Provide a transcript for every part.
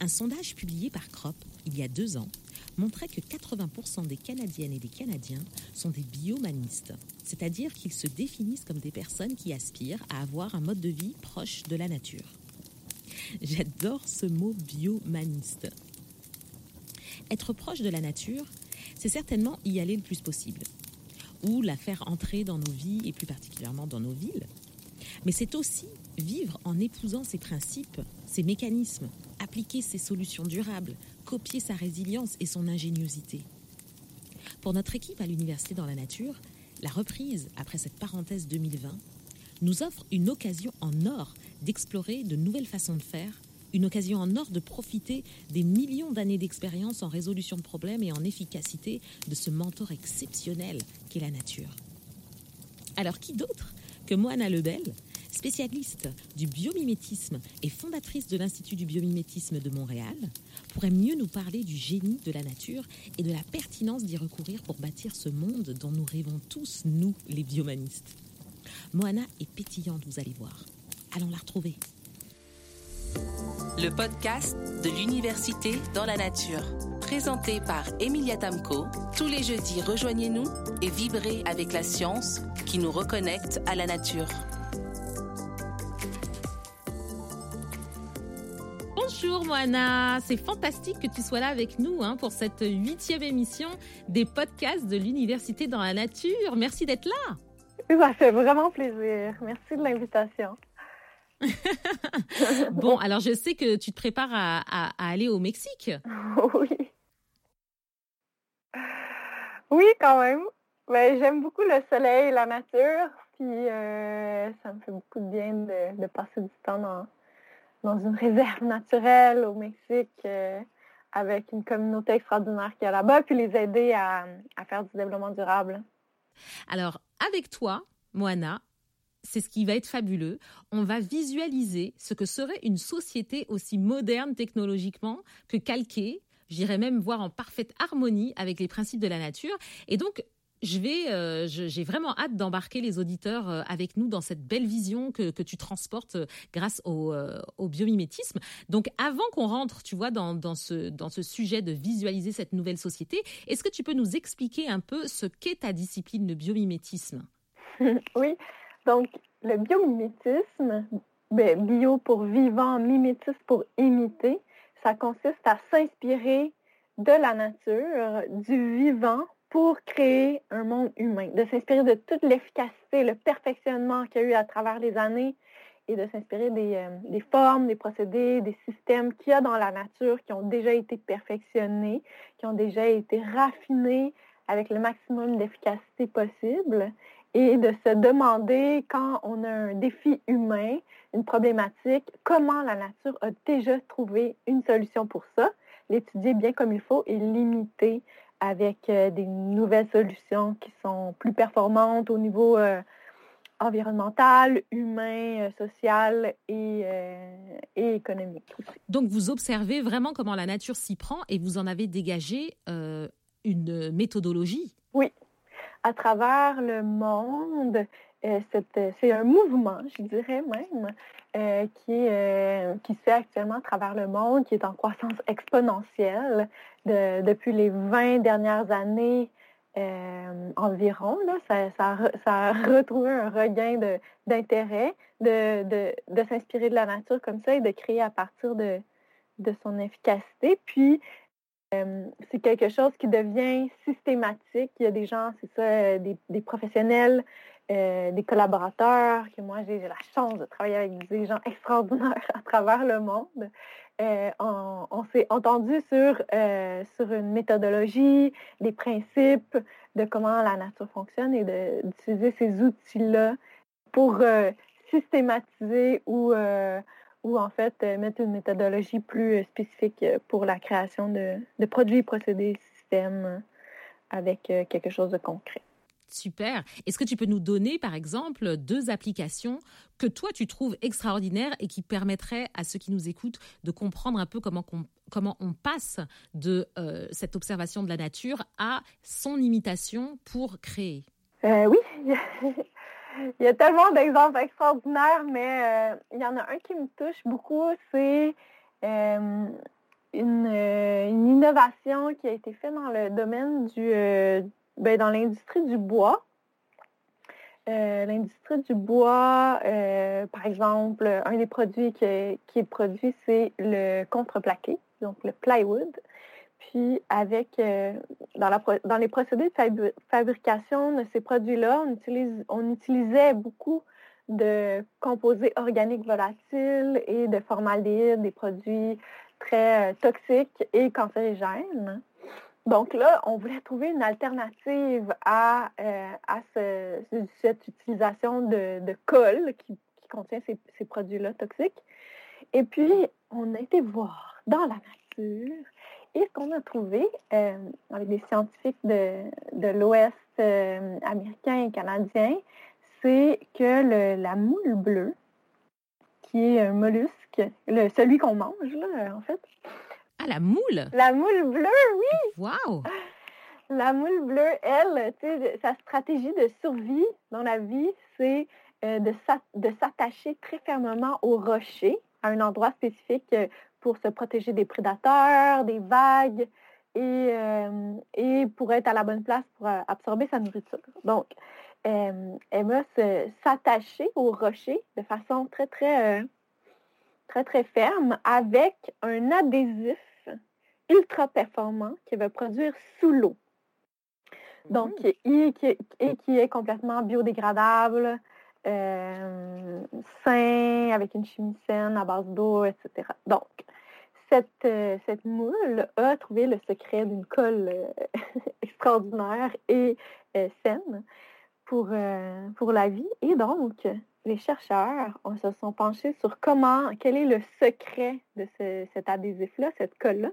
Un sondage publié par Crop il y a deux ans montrait que 80% des Canadiennes et des Canadiens sont des biomanistes, c'est-à-dire qu'ils se définissent comme des personnes qui aspirent à avoir un mode de vie proche de la nature. J'adore ce mot biomaniste. Être proche de la nature, c'est certainement y aller le plus possible, ou la faire entrer dans nos vies et plus particulièrement dans nos villes. Mais c'est aussi vivre en épousant ses principes, ses mécanismes, appliquer ses solutions durables, copier sa résilience et son ingéniosité. Pour notre équipe à l'Université dans la nature, la reprise après cette parenthèse 2020 nous offre une occasion en or d'explorer de nouvelles façons de faire, une occasion en or de profiter des millions d'années d'expérience en résolution de problèmes et en efficacité de ce mentor exceptionnel qu'est la nature. Alors qui d'autre que Moana Lebel, spécialiste du biomimétisme et fondatrice de l'Institut du biomimétisme de Montréal, pourrait mieux nous parler du génie de la nature et de la pertinence d'y recourir pour bâtir ce monde dont nous rêvons tous, nous, les biomanistes. Moana est pétillante, vous allez voir. Allons la retrouver. Le podcast de l'Université dans la nature. Présenté par Emilia Tamco, tous les jeudis rejoignez-nous et vibrez avec la science qui nous reconnecte à la nature. Moana, c'est fantastique que tu sois là avec nous hein, pour cette huitième émission des podcasts de l'Université dans la nature. Merci d'être là. Ça fait vraiment plaisir. Merci de l'invitation. bon, alors je sais que tu te prépares à, aller au Mexique. Oui. Oui, quand même. Ben, J'aime beaucoup le soleil et la nature. Puis euh, ça me fait beaucoup de bien de, passer du temps dans, dans une réserve naturelle au Mexique euh, avec une communauté extraordinaire qui est là-bas, puis les aider à, à faire du développement durable. Alors, avec toi, Moana, c'est ce qui va être fabuleux. On va visualiser ce que serait une société aussi moderne technologiquement que calquée, j'irais même voir en parfaite harmonie avec les principes de la nature. Et donc, je vais, euh, j'ai vraiment hâte d'embarquer les auditeurs euh, avec nous dans cette belle vision que, tu transportes euh, grâce au, biomimétisme. Donc, avant qu'on rentre, tu vois, dans, ce, sujet de visualiser cette nouvelle société, est-ce que tu peux nous expliquer un peu ce qu'est ta discipline, le biomimétisme? Oui, donc le biomimétisme, ben, bio pour vivant, mimétisme pour imiter, ça consiste à s'inspirer de la nature, du vivant pour créer un monde humain, de s'inspirer de toute l'efficacité, le perfectionnement qu'il y a eu à travers les années et de s'inspirer des, euh, des, formes, des procédés, des systèmes qu'il y a dans la nature qui ont déjà été perfectionnés, qui ont déjà été raffinés avec le maximum d'efficacité possible et de se demander quand on a un défi humain, une problématique, comment la nature a déjà trouvé une solution pour ça, l'étudier bien comme il faut et limiter avec euh, des nouvelles solutions qui sont plus performantes au niveau euh, environnemental, humain, euh, social et, et, économique. Donc vous observez vraiment comment la nature s'y prend et vous en avez dégagé une méthodologie? Oui, à travers le monde, c'est un mouvement, je dirais même, qui, qui se fait actuellement à travers le monde, qui est en croissance exponentielle depuis les 20 dernières années euh, environ. Là, ça, a retrouvé un regain d'intérêt de, de, s'inspirer de la nature comme ça et de créer à partir de, de son efficacité. Puis, euh, c'est quelque chose qui devient systématique. Il y a des gens, c'est ça, des, des professionnels, euh, des collaborateurs, que moi j'ai la chance de travailler avec des gens extraordinaires à travers le monde. Euh, on, s'est entendu sur, euh, sur une méthodologie, des principes de comment la nature fonctionne et d'utiliser ces outils-là pour systématiser ou, ou en fait mettre une méthodologie plus spécifique pour la création de, de produits, procédés, systèmes avec quelque chose de concret. Super. Est-ce que tu peux nous donner, par exemple, deux applications que toi, tu trouves extraordinaires et qui permettraient à ceux qui nous écoutent de comprendre un peu comment, on, comment on passe de euh, cette observation de la nature à son imitation pour créer? Euh, Oui, il y a tellement d'exemples extraordinaires, mais euh, il y en a un qui me touche beaucoup, c'est une, innovation qui a été faite dans le domaine du, ben, dans l'industrie du bois. l'industrie du bois, par exemple, un des produits qui est produit, c'est le contreplaqué, donc le plywood. Puis avec euh, dans, les procédés de fabrication de ces produits-là, on, utilisait beaucoup de composés organiques volatiles et de formaldéhyde, des produits très euh, toxiques et cancérigènes. Donc là, on voulait trouver une alternative à, euh, cette utilisation de, colle qui, contient ces, produits-là toxiques. Et puis, on a été voir dans la nature et ce qu'on a trouvé euh, avec des scientifiques de, l'Ouest euh, américain et canadien, c'est que la moule bleue, qui est un mollusque, celui qu'on mange, en fait. Ah, la moule? La moule bleue, oui! Wow! La moule bleue, elle, sa stratégie de survie dans la vie, c'est euh, de s'attacher très fermement au rocher, à un endroit spécifique pour se protéger des prédateurs, des vagues et, euh, et pour être à la bonne place pour euh, absorber sa nourriture. Donc, euh, elle va s'attacher au rocher de façon très, très, très, très ferme avec un adhésif ultra performant qu'elle va produire sous l'eau. Donc, mmh. et, qui est complètement biodégradable, euh, sain, avec une chimie saine à base d'eau, etc. Donc, cette, euh, cette moule a trouvé le secret d'une colle euh, extraordinaire et saine pour, pour la vie. Et donc, les chercheurs on, se sont penchés sur comment, quel est le secret de cet adhésif-là, cette colle-là.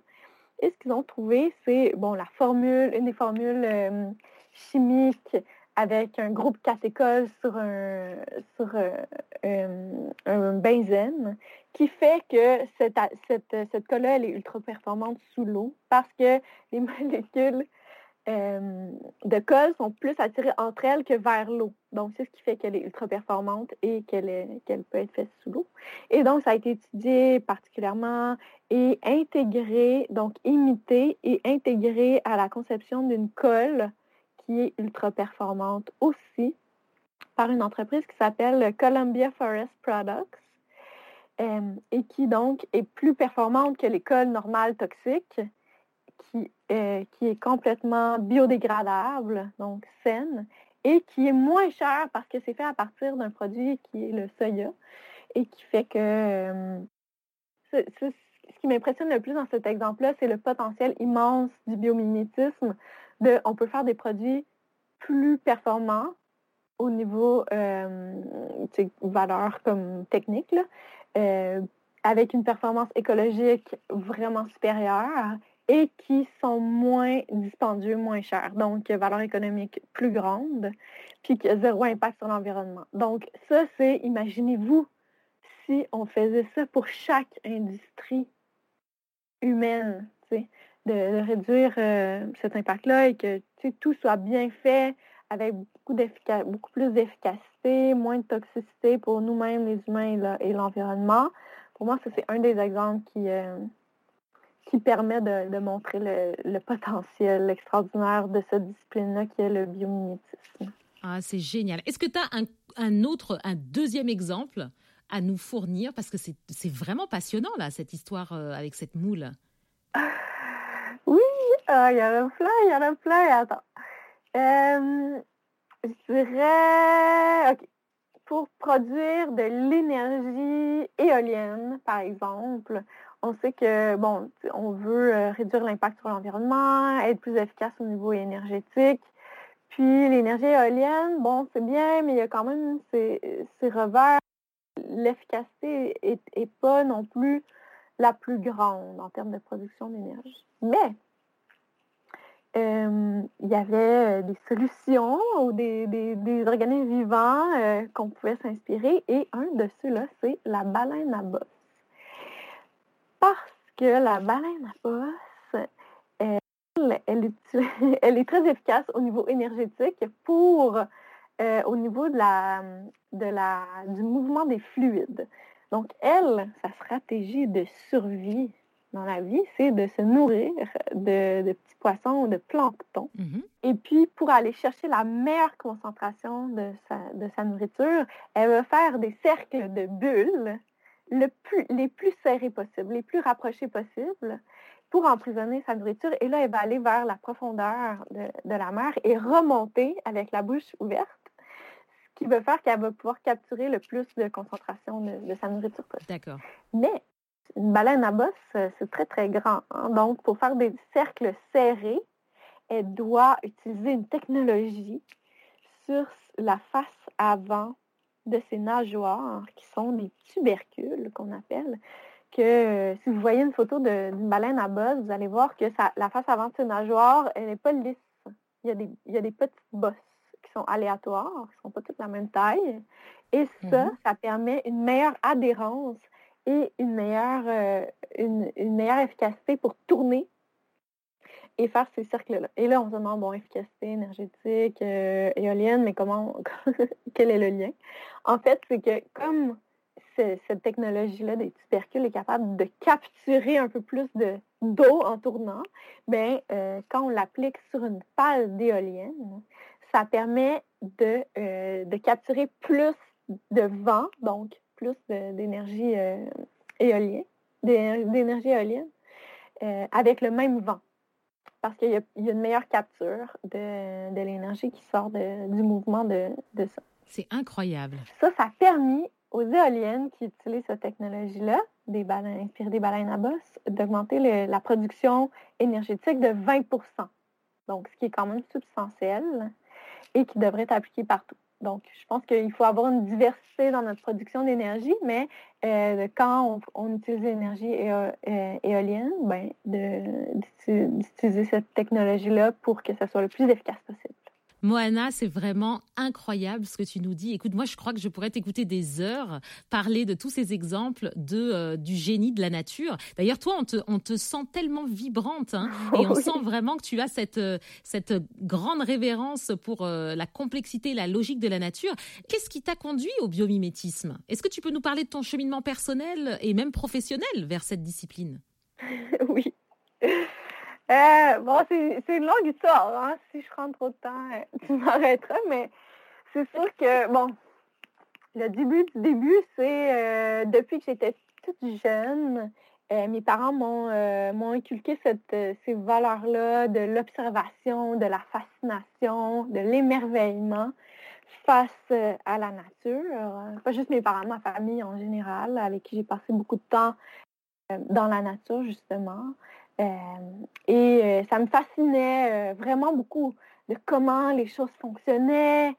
Et ce qu'ils ont trouvé, c'est bon, la formule, une des formules chimiques avec un groupe catéchol sur un, sur euh, un, benzène qui fait que cette, cette, cette colle est ultra performante sous l'eau parce que les molécules euh, de colle sont plus attirées entre elles que vers l'eau. Donc, c'est ce qui fait qu'elle est ultra performante et qu'elle peut être faite sous l'eau. Et donc, ça a été étudié particulièrement et intégré, donc imité et intégré à la conception d'une colle qui est ultra performante aussi par une entreprise qui s'appelle Columbia Forest Products euh, et qui donc est plus performante que l'école normale toxique, qui, euh, qui est complètement biodégradable, donc saine, et qui est moins cher parce que c'est fait à partir d'un produit qui est le soya et qui fait que euh, ce qui m'impressionne le plus dans cet exemple-là, c'est le potentiel immense du biomimétisme on peut faire des produits plus performants au niveau euh, valeur comme technique, euh, avec une performance écologique vraiment supérieure et qui sont moins dispendieux, moins chers. Donc, valeur économique plus grande, puis qui a zéro impact sur l'environnement. Donc, ça, c'est, imaginez-vous, si on faisait ça pour chaque industrie humaine, de, réduire euh, cet impact-là et que tout soit bien fait avec beaucoup, beaucoup plus d'efficacité, moins de toxicité pour nous-mêmes, les humains et l'environnement. Pour moi, ça, c'est un des exemples qui, euh, qui permet de, montrer le, potentiel extraordinaire de cette discipline-là qui est le biomimétisme. Ah, c'est génial. Est-ce que tu as un, un, autre, un deuxième exemple à nous fournir? Parce que c'est vraiment passionnant, là, cette histoire euh, avec cette moule. Ah, il y en a plein, il y en a plein. Attends. Euh, je dirais, OK, pour produire de l'énergie éolienne, par exemple, on sait que, bon, on veut euh, réduire l'impact sur l'environnement, être plus efficace au niveau énergétique. Puis l'énergie éolienne, bon, c'est bien, mais il y a quand même ces, revers. L'efficacité n'est pas non plus la plus grande en termes de production d'énergie. Mais euh, il y avait euh, des solutions ou des, organismes vivants qu'on pouvait s'inspirer et un de ceux-là, c'est la baleine à bosse. Parce que la baleine à bosse, elle, elle, est très efficace au niveau énergétique pour au niveau de la, de la, du mouvement des fluides. Donc, elle, sa stratégie de survie dans la vie, c'est de se nourrir de, petits poissons, de plancton. Mm-hmm. Et puis, pour aller chercher la meilleure concentration de sa, de sa nourriture, elle va faire des cercles de bulles le plus, les plus serrés possibles, les plus rapprochés possibles pour emprisonner sa nourriture. Et là, elle va aller vers la profondeur de, la mer et remonter avec la bouche ouverte, ce qui va faire qu'elle va pouvoir capturer le plus de concentration de, sa nourriture possible. D'accord. Mais une baleine à bosse, c'est très, très grand. Hein. Donc, pour faire des cercles serrés, elle doit utiliser une technologie sur la face avant de ses nageoires, qui sont des tubercules qu'on appelle, que euh, si vous voyez une photo d'une baleine à bosse, vous allez voir que la face avant de ses nageoires, elle n'est pas lisse. Il y, a des, il y a des petites bosses qui sont aléatoires, qui ne sont pas toutes la même taille. Et ça, mm-hmm. ça permet une meilleure adhérence et une meilleure, euh, une, meilleure efficacité pour tourner et faire ces cercles-là. Et là, on se demande, bon, efficacité énergétique, euh, éolienne, mais comment, quel est le lien? En fait, c'est que comme cette technologie-là des tubercules est capable de capturer un peu plus d'eau en tournant, bien, euh, quand on l'applique sur une pale d'éolienne, ça permet de, de capturer plus de vent, donc plus d'énergie euh, éolienne, d'énergie éolienne, euh, avec le même vent. Parce qu'il y, a une meilleure capture de, l'énergie qui sort du mouvement de, ça. C'est incroyable. Ça, ça a permis aux éoliennes qui utilisent cette technologie-là, des baleines, inspirées des baleines à bosse, d'augmenter la production énergétique de 20% Donc, ce qui est quand même substantiel et qui devrait être appliqué partout. Donc, je pense qu'il faut avoir une diversité dans notre production d'énergie, mais euh, quand on, utilise l'énergie euh, éolienne, ben, d'utiliser cette technologie-là pour que ça soit le plus efficace possible. Moana, c'est vraiment incroyable ce que tu nous dis. Écoute, moi, je crois que je pourrais t'écouter des heures parler de tous ces exemples de, euh, du génie de la nature. D'ailleurs, toi, on te, on te sent tellement vibrante hein, et on sent vraiment que tu as cette, euh, cette grande révérence pour euh, la complexité et la logique de la nature. Qu'est-ce qui t'a conduit au biomimétisme? Est-ce que tu peux nous parler de ton cheminement personnel et même professionnel vers cette discipline? Oui. Euh, bon, c'est une longue histoire. Hein? Si je prends trop de temps, euh, tu m'arrêteras, mais c'est sûr que, bon, le début du début, c'est euh, depuis que j'étais toute jeune, mes parents m'ont inculqué cette, ces valeurs-là de l'observation, de la fascination, de l'émerveillement face à la nature. Pas juste mes parents, ma famille en général, avec qui j'ai passé beaucoup de temps dans la nature, justement. Euh, et euh, ça me fascinait euh, vraiment beaucoup de comment les choses fonctionnaient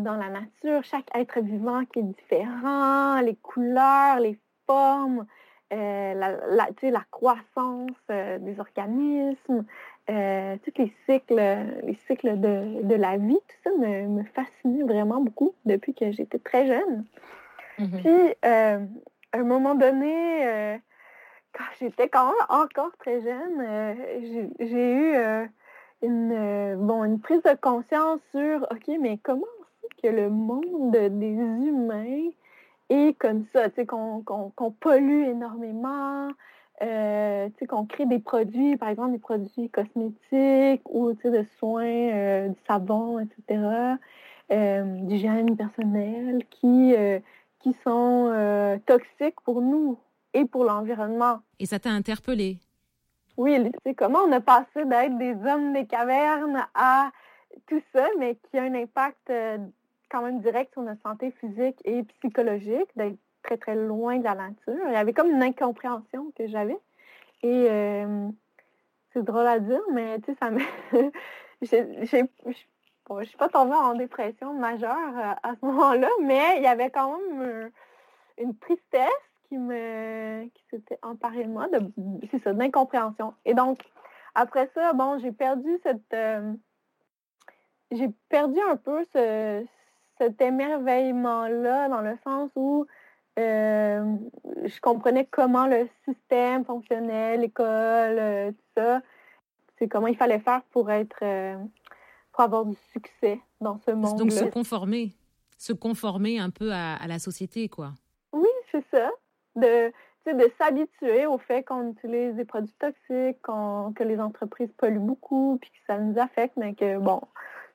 dans la nature, chaque être vivant qui est différent, les couleurs, les formes, la, la, la, croissance des organismes, tous les cycles, les cycles de, de, la vie, tout ça me, me, fascinait vraiment beaucoup depuis que j'étais très jeune. Mm-hmm. Puis, à un moment donné, quand j'étais quand même encore très jeune, euh, j'ai eu euh, une, euh, bon, une prise de conscience sur, OK, mais comment c'est que le monde des humains est comme ça, tu sais, qu'on pollue énormément, qu'on crée des produits, par exemple des produits cosmétiques ou de soins, du savon, etc., d'hygiène personnelle qui, qui sont toxiques pour nous et pour l'environnement. Et ça t'a interpellé? Oui, c'est comment on a passé d'être des hommes des cavernes à tout ça, mais qui a un impact euh, quand même direct sur notre santé physique et psychologique, d'être très, très loin de la nature. Il y avait comme une incompréhension que j'avais. Et euh, c'est drôle à dire, mais tu sais, ça me... bon, je suis pas tombée en dépression majeure euh, à ce moment-là, mais il y avait quand même une tristesse qui me qui s'était emparé de moi, de, c'est ça, d'incompréhension. Et donc, après ça, bon, j'ai perdu cette euh, j'ai perdu un peu ce, cet émerveillement-là, dans le sens où euh, je comprenais comment le système fonctionnait, l'école, euh, tout ça. C'est comment il fallait faire pour être pour avoir du succès dans ce monde. Donc se conformer, se conformer un peu à, à la société, quoi. Oui, c'est ça de de s'habituer au fait qu'on utilise des produits toxiques, que les entreprises polluent beaucoup, puis que ça nous affecte, mais que bon,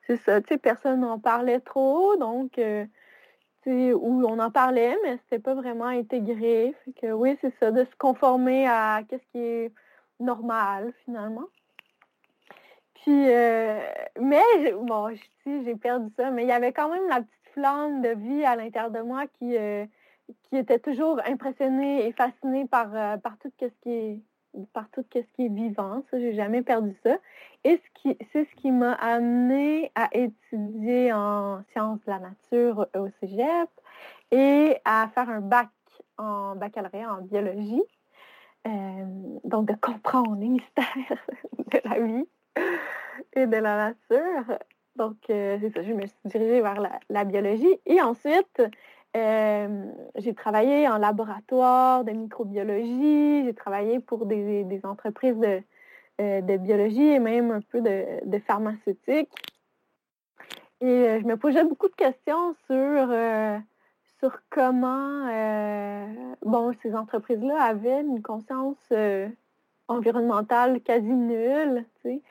c'est ça, tu sais, personne n'en parlait trop, donc euh, où on en parlait, mais c'était pas vraiment intégré. Fait que oui, c'est ça, de se conformer à ce qui est normal finalement. Puis, euh, mais bon, j'ai perdu ça, mais il y avait quand même la petite flamme de vie à l'intérieur de moi qui, euh, qui était toujours impressionnée et fascinée par, euh, par tout ce qui est par tout ce qui est vivant. Ça, j'ai jamais perdu ça. Et ce qui, c'est ce qui m'a amené à étudier en sciences de la nature au Cégep et à faire un bac en baccalauréat en biologie. donc, de comprendre les mystères de la vie et de la nature. Donc, euh, c'est ça, je me suis dirigée vers la, biologie. Et ensuite, euh, j'ai travaillé en laboratoire de microbiologie, j'ai travaillé pour des, entreprises de, euh, de, biologie et même un peu de, pharmaceutique. Et je me posais beaucoup de questions sur, sur comment bon, ces entreprises-là avaient une conscience environnementale quasi nulle. Tu sais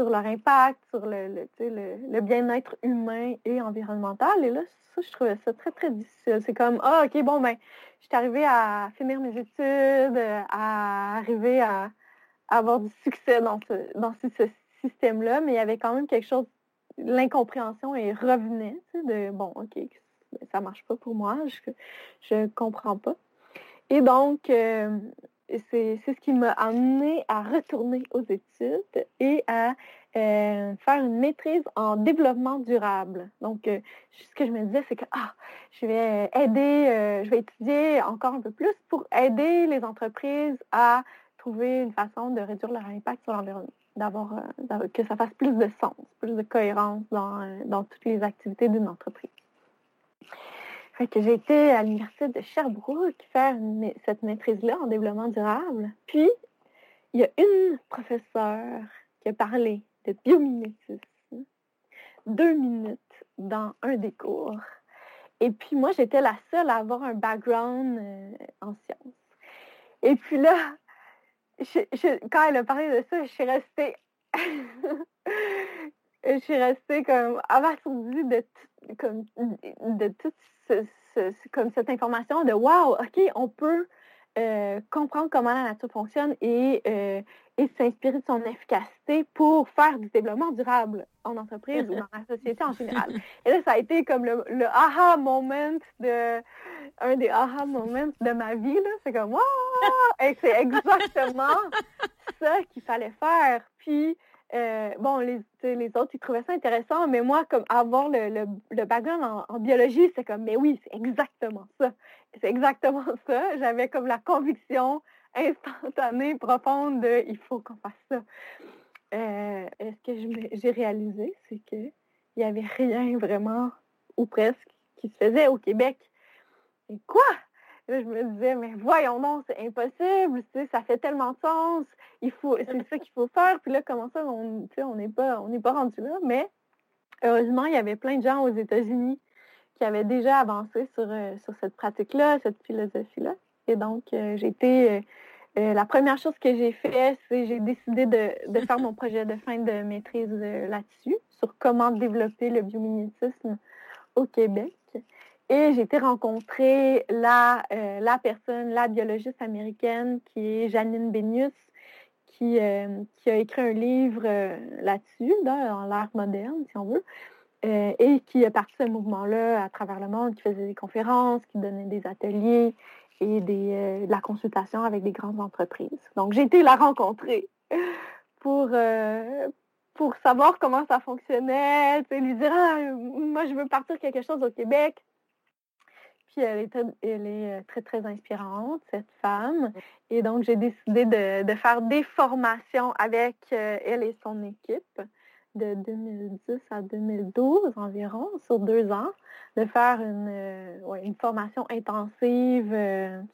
sur leur impact, sur le, le, bien-être humain et environnemental. Et là, ça, je trouvais ça très, très difficile. C'est comme, ah, OK, bon, ben, je suis arrivée à finir mes études, à arriver à, avoir du succès dans ce, dans ce, système-là, mais il y avait quand même quelque chose, l'incompréhension et revenait, de, bon, OK, ça marche pas pour moi, je ne comprends pas. Et donc, euh, c'est ce qui m'a amené à retourner aux études et à euh, faire une maîtrise en développement durable. Donc, euh, ce que je me disais, c'est que ah, je vais aider, euh, je vais étudier encore un peu plus pour aider les entreprises à trouver une façon de réduire leur impact sur l'environnement, d'avoir que ça fasse plus de sens, plus de cohérence dans, dans toutes les activités d'une entreprise que j'ai été à l'Université de Sherbrooke faire cette maîtrise-là en développement durable. Puis, il y a une professeure qui a parlé de biomimétisme deux minutes dans un des cours. Et puis moi, j'étais la seule à avoir un background euh, en sciences. Et puis là, quand elle a parlé de ça, je suis restée... je suis restée comme abasourdie de, comme, de tout comme cette information de wow, OK, on peut euh, comprendre comment la nature fonctionne et, euh, et s'inspirer de son efficacité pour faire du développement durable en entreprise ou dans la société en général. Et là, ça a été comme le, aha moment de un des aha moments de ma vie. C'est comme wow! Et c'est exactement ça qu'il fallait faire. Puis euh, bon, les, les autres, ils trouvaient ça intéressant, mais moi, comme avoir le, le, background en, biologie, c'est comme, mais oui, c'est exactement ça. C'est exactement ça. J'avais comme la conviction instantanée, profonde de il faut qu'on fasse ça. Euh, ce que j'ai réalisé, c'est qu'il n'y avait rien vraiment, ou presque, qui se faisait au Québec. Et quoi? Je me disais, mais voyons non, c'est impossible, ça fait tellement de sens, il faut, c'est ça qu'il faut faire. Puis là, comment ça, on on n'est pas, on pas rendu là. Mais heureusement, il y avait plein de gens aux États-Unis qui avaient déjà avancé sur, euh, sur cette pratique-là, cette philosophie-là. Et donc, euh, j'ai été. Euh, la première chose que j'ai fait, c'est j'ai décidé de, de, faire mon projet de fin de maîtrise là-dessus, sur comment développer le biomimétisme au Québec. Et j'ai été rencontrer la, euh, la personne, la biologiste américaine qui est Janine Benius, qui, euh, qui a écrit un livre euh, là-dessus, dans l'ère moderne, si on veut, et qui a parti ce mouvement-là à travers le monde, qui faisait des conférences, qui donnait des ateliers et des, de la consultation avec des grandes entreprises. Donc, j'ai été la rencontrer pour, pour savoir comment ça fonctionnait, lui dire ah, moi, je veux partir quelque chose au Québec puis elle est, elle est euh, très, très inspirante, cette femme. Et donc, j'ai décidé de, faire des formations avec euh, elle et son équipe de 2010 à 2012 environ, sur deux ans, de faire une, euh, une formation intensive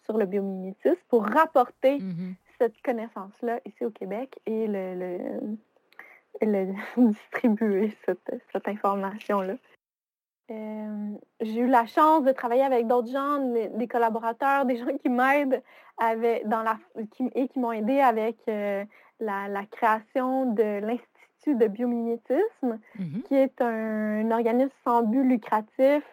sur le biomimétisme pour rapporter mmh cette connaissance-là ici au Québec et le, le, distribuer cette, cette information-là. Euh, j'ai eu la chance de travailler avec d'autres gens, des, collaborateurs, des gens qui m'aident avec, dans la, et qui m'ont aidé avec la, création de l'Institut de biomimétisme, mm-hmm. qui est un, organisme sans but lucratif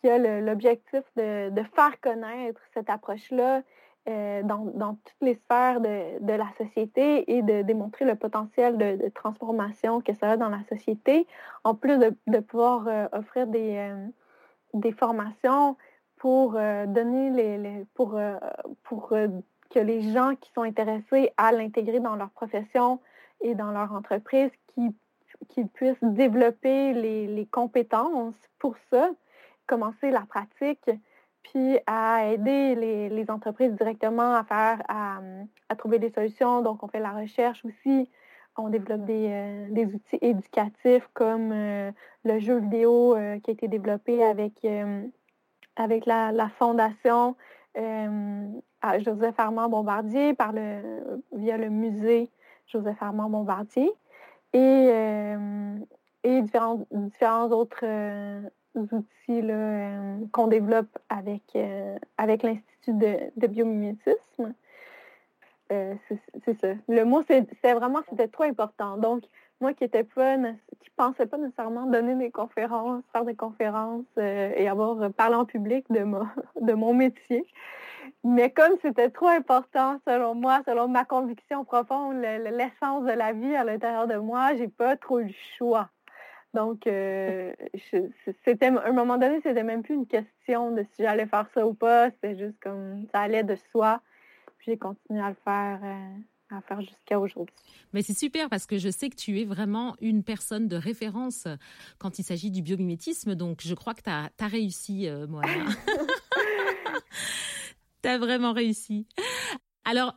qui a l'objectif de, faire connaître cette approche-là euh, dans, toutes les sphères de, la société et de démontrer le potentiel de, transformation que ça a dans la société, en plus de, pouvoir euh, offrir des, euh, des formations pour donner les, pour, pour que les gens qui sont intéressés à l'intégrer dans leur profession et dans leur entreprise, qu'ils puissent développer les, compétences pour ça, commencer la pratique, puis à aider les, entreprises directement à faire, à, trouver des solutions. Donc, on fait la recherche aussi. On développe des, euh, outils éducatifs comme euh, le jeu vidéo euh, qui a été développé avec, avec la, la fondation Joseph Armand Bombardier par le, via le musée Joseph Armand Bombardier et, et différents, différents autres outils euh, qu'on développe avec, avec l'Institut de, biomimétisme. c'est ça. Le mot, c'est vraiment, c'était trop important. Donc, moi qui était pas, qui pensais pas nécessairement donner des conférences, faire des conférences et avoir parlé en public de, de mon métier, mais comme c'était trop important, selon moi, selon ma conviction profonde, l'essence de la vie à l'intérieur de moi, j'ai pas trop le choix. Donc, euh, c'était à un moment donné, c'était même plus une question de si j'allais faire ça ou pas. C'était juste comme ça allait de soi. Puis j'ai continué à le faire. Euh, à faire jusqu'à aujourd'hui. Mais c'est super parce que je sais que tu es vraiment une personne de référence quand il s'agit du biomimétisme. Donc, je crois que tu as, réussi, euh, moi. Tu as vraiment réussi. Alors,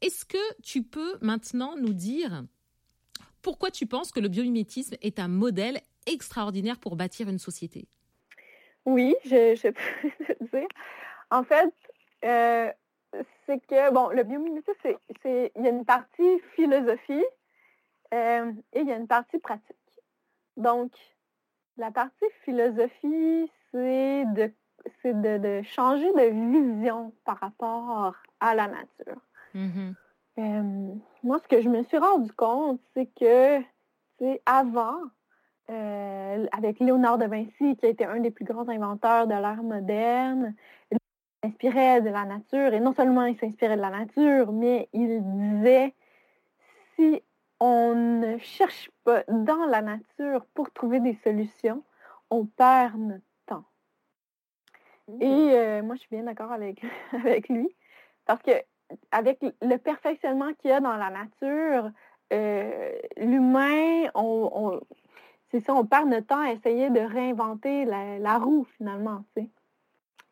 est-ce que tu peux maintenant nous dire pourquoi tu penses que le biomimétisme est un modèle extraordinaire pour bâtir une société? Oui, je, peux te dire. En fait, euh, c'est que, bon, le biomimétisme, c'est, il y a une partie philosophie euh, et il y a une partie pratique. Donc, la partie philosophie, c'est de c'est de, changer de vision par rapport à la nature. Mm-hmm. Euh, moi, ce que je me suis rendu compte, c'est que avant, euh, avec Léonard de Vinci, qui a été un des plus grands inventeurs de l'ère moderne, il s'inspirait de la nature, et non seulement il s'inspirait de la nature, mais il disait, si on ne cherche pas dans la nature pour trouver des solutions, on perd notre et euh, moi, je suis bien d'accord avec, avec lui. Parce que avec le perfectionnement qu'il y a dans la nature, euh, l'humain, on, c'est ça, on perd notre temps à essayer de réinventer la, roue finalement.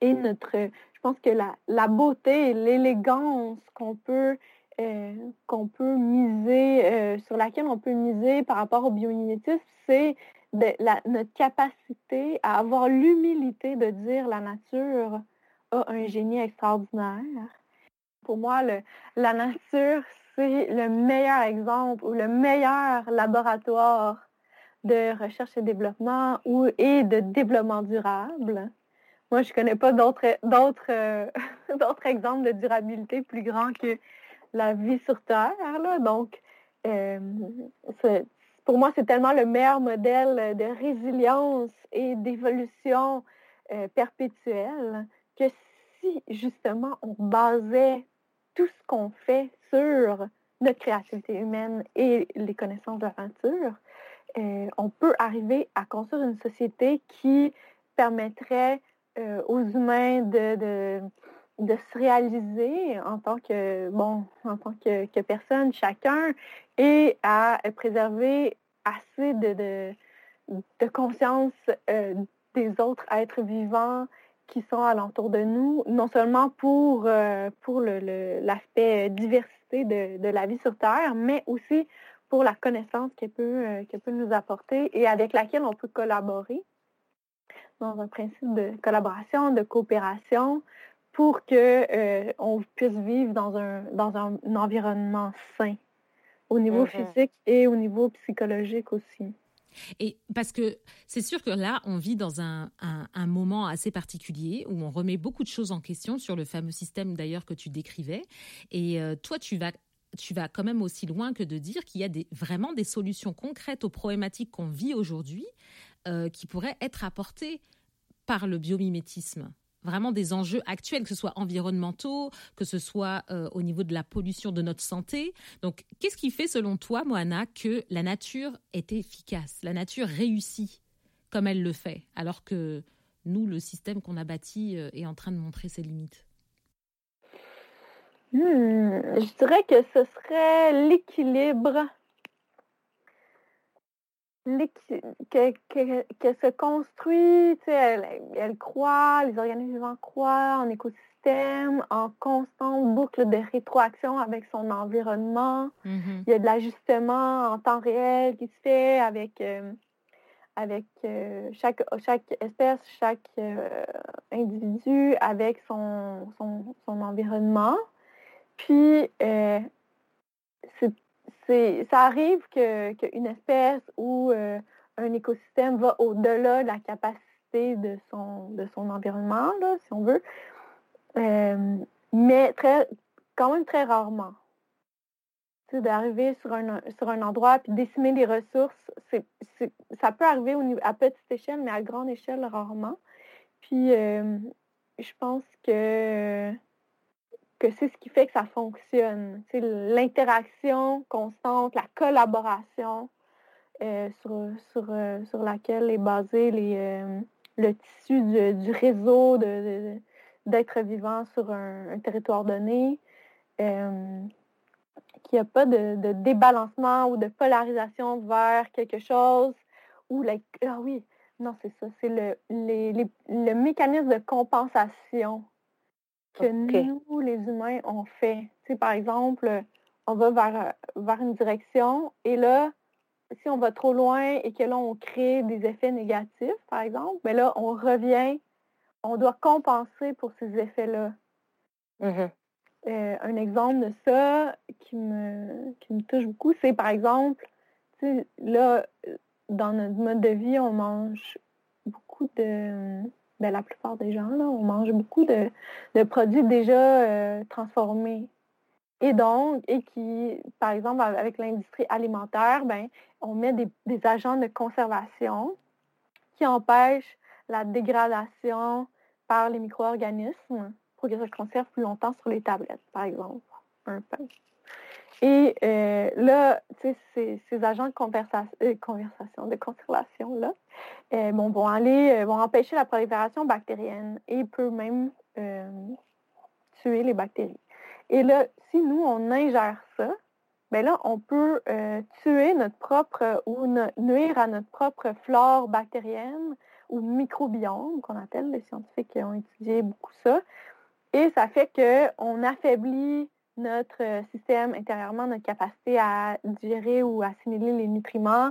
Et notre, je pense que la, la beauté, l'élégance qu'on peut euh, qu'on peut miser, sur laquelle on peut miser par rapport au biomimétisme, c'est notre capacité à avoir l'humilité de dire la nature a un génie extraordinaire. Pour moi, la nature, c'est le meilleur exemple ou le meilleur laboratoire de recherche et développement ou, et de développement durable. Moi, je ne connais pas d'autres, euh, exemples de durabilité plus grands que la vie sur Terre. Là. Donc, euh, pour moi, c'est tellement le meilleur modèle de résilience et d'évolution euh, perpétuelle que si justement on basait tout ce qu'on fait sur notre créativité humaine et les connaissances de la nature, euh, on peut arriver à construire une société qui permettrait euh, aux humains de, de, se réaliser en tant que bon, en tant que, que personne, chacun, et à préserver assez de, de, conscience euh, des autres êtres vivants qui sont alentour de nous, non seulement pour, euh, pour l'aspect diversité de, la vie sur Terre, mais aussi pour la connaissance qu'elle peut, euh, peut nous apporter et avec laquelle on peut collaborer dans un principe de collaboration, de coopération, pour qu'on on puisse vivre dans un, dans un environnement sain au niveau mm-hmm. physique et au niveau psychologique aussi. Et parce que c'est sûr que là, on vit dans un, moment assez particulier où on remet beaucoup de choses en question sur le fameux système d'ailleurs que tu décrivais. Et euh, toi, tu vas tu vas quand même aussi loin que de dire qu'il y a des, vraiment des solutions concrètes aux problématiques qu'on vit aujourd'hui euh, qui pourraient être apportées par le biomimétisme vraiment des enjeux actuels, que ce soit environnementaux, que ce soit euh, au niveau de la pollution de notre santé. Donc, qu'est-ce qui fait, selon toi, Moana, que la nature est efficace, la nature réussit comme elle le fait, alors que nous, le système qu'on a bâti euh, est en train de montrer ses limites? Hmm, Je dirais que ce serait l'équilibre que, que, se construit, elle, elle croît, les organismes vivants croient en écosystème, en constante boucle de rétroaction avec son environnement. Mm-hmm. Il y a de l'ajustement en temps réel qui se fait avec, euh, avec euh, chaque, chaque espèce, chaque euh, individu, avec son, son, son environnement. Puis, c'est ça arrive qu'une espèce ou euh, un écosystème va au-delà de la capacité de son, de son environnement, si on veut, euh, mais très, quand même très rarement. D'arriver sur un, sur un endroit puis décimer les ressources, ça peut arriver à petite échelle, mais à grande échelle, rarement. Puis, euh, je pense que que c'est ce qui fait que ça fonctionne. C'est l'interaction constante, la collaboration euh, sur, sur, euh, sur, laquelle est basé les, euh, le tissu du, réseau d'êtres vivants sur un, territoire donné. qu'il n'y a pas de, débalancement ou de polarisation vers quelque chose ou ah oui, non, c'est ça, c'est le, le mécanisme de compensation que nous, les humains, on fait. Tu par exemple, on va vers, vers une direction et là, si on va trop loin et que là, on crée des effets négatifs, par exemple, mais ben là, on revient, on doit compenser pour ces effets-là. Mmh euh, un exemple de ça qui me, qui me touche beaucoup, c'est par exemple, tu là, dans notre mode de vie, on mange beaucoup de ben, la plupart des gens, on mange beaucoup de, produits déjà euh, transformés. Et donc, et qui, par exemple, avec l'industrie alimentaire, ben, on met des, agents de conservation qui empêchent la dégradation par les micro-organismes pour que ça se conserve plus longtemps sur les tablettes, par exemple, un pain. Et euh, là, tu sais, ces, agents de euh, conversation, de conservation, là, euh, vont aller, vont empêcher la prolifération bactérienne et peuvent même tuer les bactéries. Et là, si nous, on ingère ça, bien là, on peut tuer notre propre ou nuire à notre propre flore bactérienne ou microbiome, qu'on appelle, les scientifiques qui ont étudié beaucoup ça. Et ça fait qu'on affaiblit notre euh, système intérieurement, notre capacité à digérer ou assimiler les nutriments,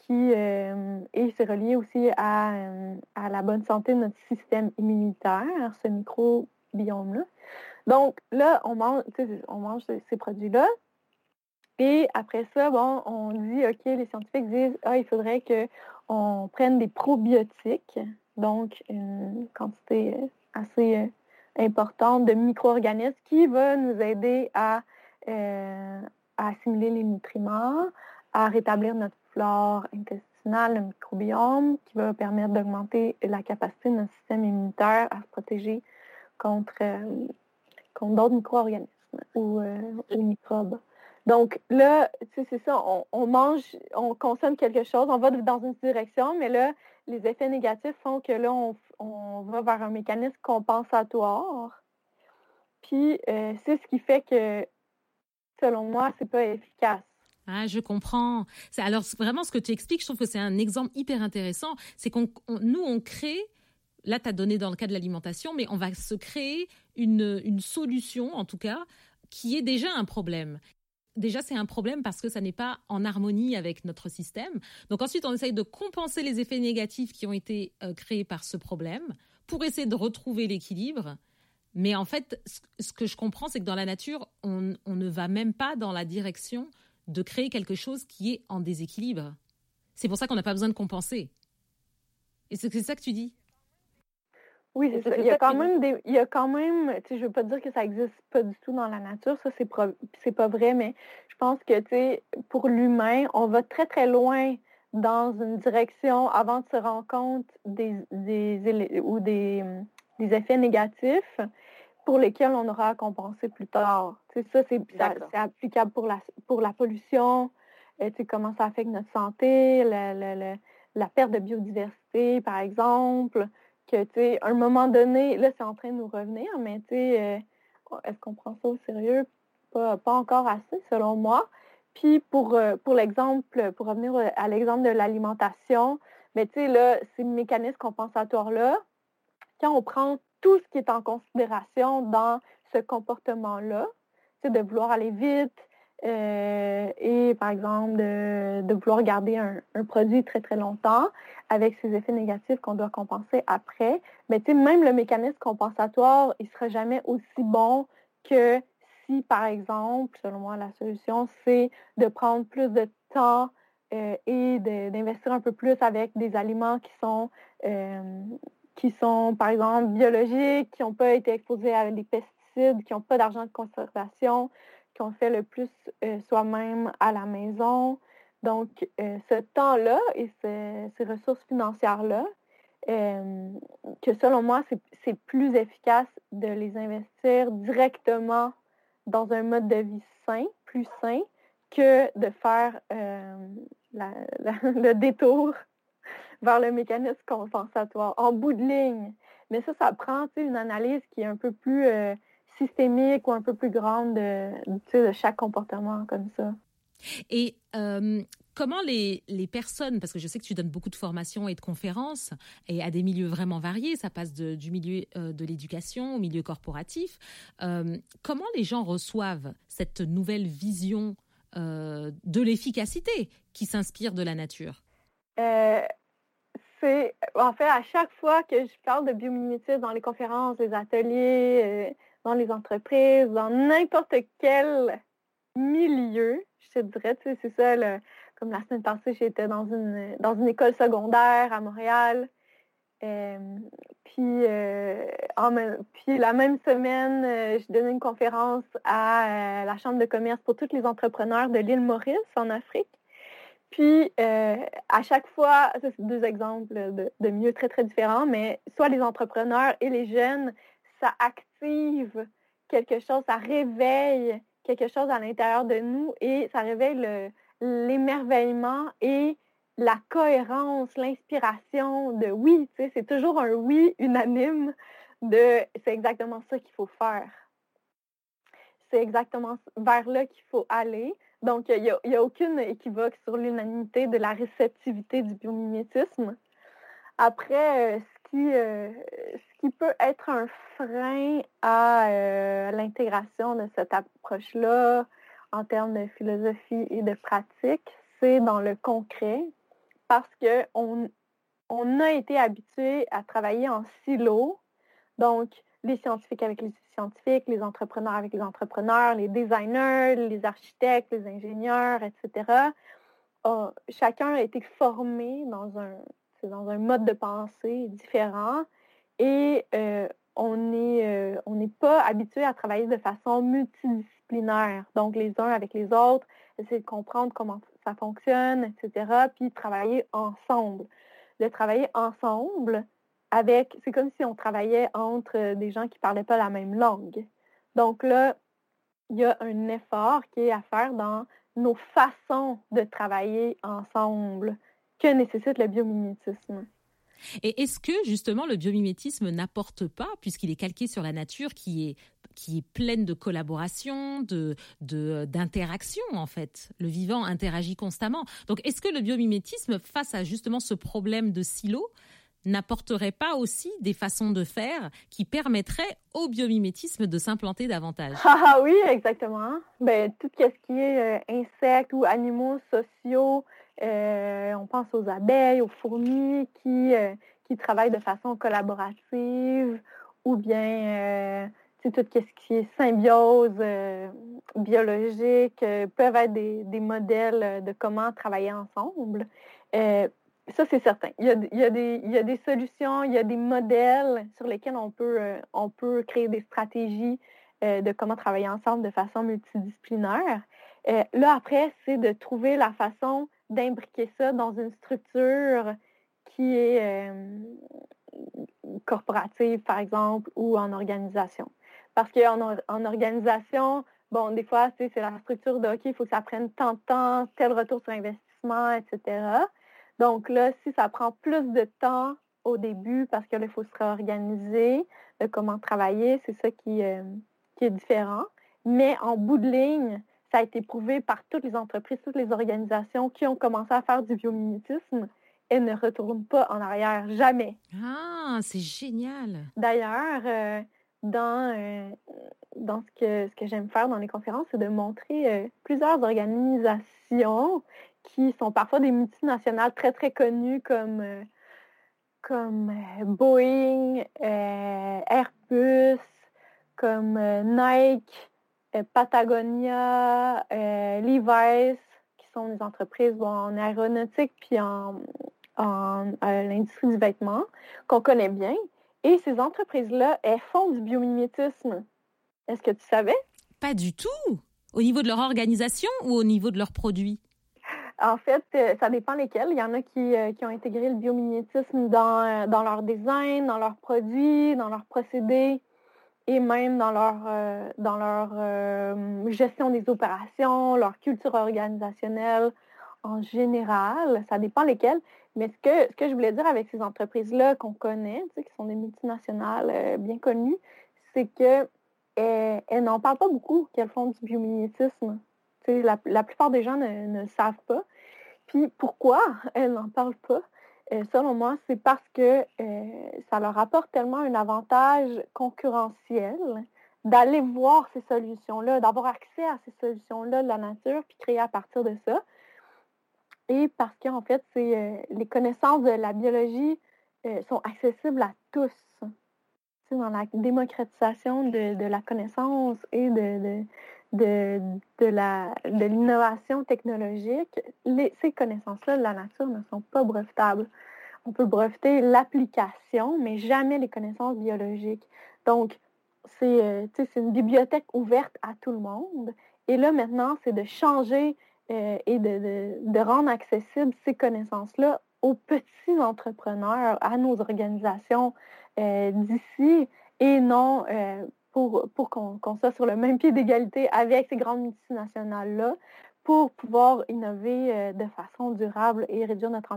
qui euh, et c'est relié aussi à, euh, à, la bonne santé de notre système immunitaire, ce microbiome-là. Donc là, on mange, on mange ces produits-là. Et après ça, bon, on dit, OK, les scientifiques disent, ah, il faudrait qu'on prenne des probiotiques, donc une quantité assez importante de micro-organismes qui va nous aider à, euh, assimiler les nutriments, à rétablir notre flore intestinale, le microbiome, qui va permettre d'augmenter la capacité de notre système immunitaire à se protéger contre, euh, d'autres micro-organismes ou, euh, microbes. Donc là, c'est ça, on, mange, on consomme quelque chose, on va dans une direction, mais là, les effets négatifs font que là, on, va vers un mécanisme compensatoire. Puis euh, c'est ce qui fait que, selon moi, c'est pas efficace. Ah, je comprends. Alors vraiment ce que tu expliques, je trouve que c'est un exemple hyper intéressant. C'est qu'on nous on crée là, tu as donné dans le cas de l'alimentation, mais on va se créer une, une, solution, en tout cas, qui est déjà un problème déjà, c'est un problème parce que ça n'est pas en harmonie avec notre système. Donc ensuite, on essaye de compenser les effets négatifs qui ont été euh, créés par ce problème pour essayer de retrouver l'équilibre. Mais en fait, ce que je comprends, c'est que dans la nature, on, ne va même pas dans la direction de créer quelque chose qui est en déséquilibre. C'est pour ça qu'on n'a pas besoin de compenser. Et c'est ça que tu dis? Oui, c'est ça. Il y a quand même des, il y a quand même, tu sais, je veux pas dire que ça existe pas du tout dans la nature, ça c'est c'est pas vrai, mais je pense que, tu sais, pour l'humain, on va très très loin dans une direction avant de se rendre compte des, des ou des, des effets négatifs pour lesquels on aura à compenser plus tard. Tu sais, ça, c'est applicable pour la, pour la pollution, tu sais, comment ça affecte notre santé, la, la, la perte de biodiversité, par exemple que, tu sais, à un moment donné, là, c'est en train de nous revenir, mais, tu sais, euh, est-ce qu'on prend ça au sérieux? Pas, pas, encore assez, selon moi. Puis, pour, euh, pour l'exemple, pour revenir à l'exemple de l'alimentation, mais, tu sais, là, ces mécanismes compensatoires-là, quand on prend tout ce qui est en considération dans ce comportement-là, de vouloir aller vite, euh, et par exemple de, vouloir garder un, produit très très longtemps avec ses effets négatifs qu'on doit compenser après. Mais tu sais, même le mécanisme compensatoire, il ne sera jamais aussi bon que si, par exemple, selon moi, la solution, c'est de prendre plus de temps euh, et d'investir un peu plus avec des aliments qui sont, euh, qui sont, par exemple, biologiques, qui n'ont pas été exposés à des pesticides, qui n'ont pas d'argent de conservation, qu'on fait le plus euh, soi-même à la maison. Donc, euh, ce temps-là et ces ressources financières-là, euh, que selon moi, c'est plus efficace de les investir directement dans un mode de vie sain, plus sain, que de faire le détour vers le mécanisme compensatoire en bout de ligne. Mais ça, ça prend une analyse qui est un peu plus systémique ou un peu plus grande de, de chaque comportement comme ça. Et euh, comment les, les, personnes, parce que je sais que tu donnes beaucoup de formations et de conférences et à des milieux vraiment variés, ça passe du milieu euh, de l'éducation au milieu corporatif, euh, comment les gens reçoivent cette nouvelle vision de l'efficacité qui s'inspire de la nature? C'est en fait à chaque fois que je parle de biomimétisme dans les conférences, les ateliers, dans les entreprises, dans n'importe quel milieu, je te dirais, tu sais, c'est ça, comme la semaine passée, j'étais dans une, dans une école secondaire à Montréal. Euh, puis, euh, puis la même semaine, euh, je donnais une conférence à la Chambre de commerce pour tous les entrepreneurs de l'île Maurice en Afrique. Puis, à chaque fois, c'est deux exemples de milieux très, très différents, mais soit les entrepreneurs et les jeunes ça active quelque chose, ça réveille quelque chose à l'intérieur de nous et ça réveille l'émerveillement et la cohérence, l'inspiration de oui, c'est toujours un oui unanime de c'est exactement ça qu'il faut faire. C'est exactement vers là qu'il faut aller. Donc, il n'y a, aucune équivoque sur l'unanimité de la réceptivité du biomimétisme. Après, euh, ce qui, peut être un frein à euh, l'intégration de cette approche-là en termes de philosophie et de pratique, c'est dans le concret parce qu'on on a été habitué à travailler en silo. Donc, les scientifiques avec les scientifiques, les entrepreneurs avec les entrepreneurs, les designers, les architectes, les ingénieurs, etc. chacun a été formé dans un, c'est dans un mode de pensée différent et euh, on n'est euh, on pas habitué à travailler de façon multidisciplinaire. Donc, les uns avec les autres, essayer de comprendre comment ça fonctionne, etc., puis travailler ensemble. De travailler ensemble avec, c'est comme si on travaillait entre des gens qui ne parlaient pas la même langue. Donc là, il y a un effort qui est à faire dans nos façons de travailler ensemble que nécessite le biomimétisme. Et est-ce que justement le biomimétisme n'apporte pas, puisqu'il est calqué sur la nature qui est qui est pleine de collaboration, de d'interaction en fait? Le vivant interagit constamment. Donc est-ce que le biomimétisme, face à justement ce problème de silo, n'apporterait pas aussi des façons de faire qui permettraient au biomimétisme de s'implanter davantage? Ah oui, exactement. Ben, tout ce qui est euh, insectes ou animaux sociaux, euh, on pense aux abeilles, aux fourmis qui, euh, qui travaillent de façon collaborative ou bien euh, tout ce qui est symbiose biologique peuvent être des, des, modèles de comment travailler ensemble. ça, c'est certain. Il y, a, des, il y, a, des, solutions, il y a des modèles sur lesquels on peut, on peut créer des stratégies de comment travailler ensemble de façon multidisciplinaire. là, après, c'est de trouver la façon d'imbriquer ça dans une structure qui est corporative, par exemple, ou en organisation. Parce qu'en en organisation, bon, des fois, c'est la structure de OK, il faut que ça prenne tant de temps, tel retour sur investissement, etc. Donc là, si ça prend plus de temps au début parce qu'il faut se réorganiser, de comment travailler, c'est ça qui, euh, qui est différent. Mais en bout de ligne, ça a été prouvé par toutes les entreprises, toutes les organisations qui ont commencé à faire du biomimétisme et ne retournent pas en arrière, jamais. Ah, c'est génial. D'ailleurs, euh, dans, euh, dans ce que, ce que j'aime faire dans les conférences, c'est de montrer plusieurs organisations qui sont parfois des multinationales très, très connues comme, euh, comme euh, Boeing, euh, Airbus, comme Nike, Patagonia, Levi's, qui sont des entreprises en aéronautique puis en, en l'industrie du vêtement, qu'on connaît bien. Et ces entreprises-là, elles font du biomimétisme. Est-ce que tu savais? Pas du tout. Au niveau de leur organisation ou au niveau de leurs produits? En fait, euh, ça dépend lesquels. Il y en a qui, euh, qui ont intégré le biomimétisme dans, euh, dans, leur design, dans leurs produits, dans leurs procédés et même dans leur, dans leur gestion des opérations, leur culture organisationnelle en général. Ça dépend lesquels. Mais ce que, ce que je voulais dire avec ces entreprises-là qu'on connaît, tu sais, qui sont des multinationales bien connues, c'est qu'elles elles, n'en parlent pas beaucoup qu'elles font du biomimétisme. La, la, plupart des gens ne, ne, savent pas. Puis pourquoi elles n'en parlent pas? Euh, selon moi, c'est parce que euh, ça leur apporte tellement un avantage concurrentiel d'aller voir ces solutions-là, d'avoir accès à ces solutions-là de la nature, puis créer à partir de ça. Et parce qu'en fait, c'est euh, les connaissances de la biologie sont accessibles à tous. dans la démocratisation de, la connaissance et de, de l'innovation technologique, ces connaissances-là de la nature ne sont pas brevetables. On peut breveter l'application, mais jamais les connaissances biologiques. Donc, c'est euh, une bibliothèque ouverte à tout le monde. Et là, maintenant, c'est de changer euh, et de, de, rendre accessibles ces connaissances-là aux petits entrepreneurs, à nos organisations euh, d'ici, et non pour, qu'on soit sur le même pied d'égalité avec ces grandes multinationales-là pour pouvoir innover euh, de façon durable et réduire notre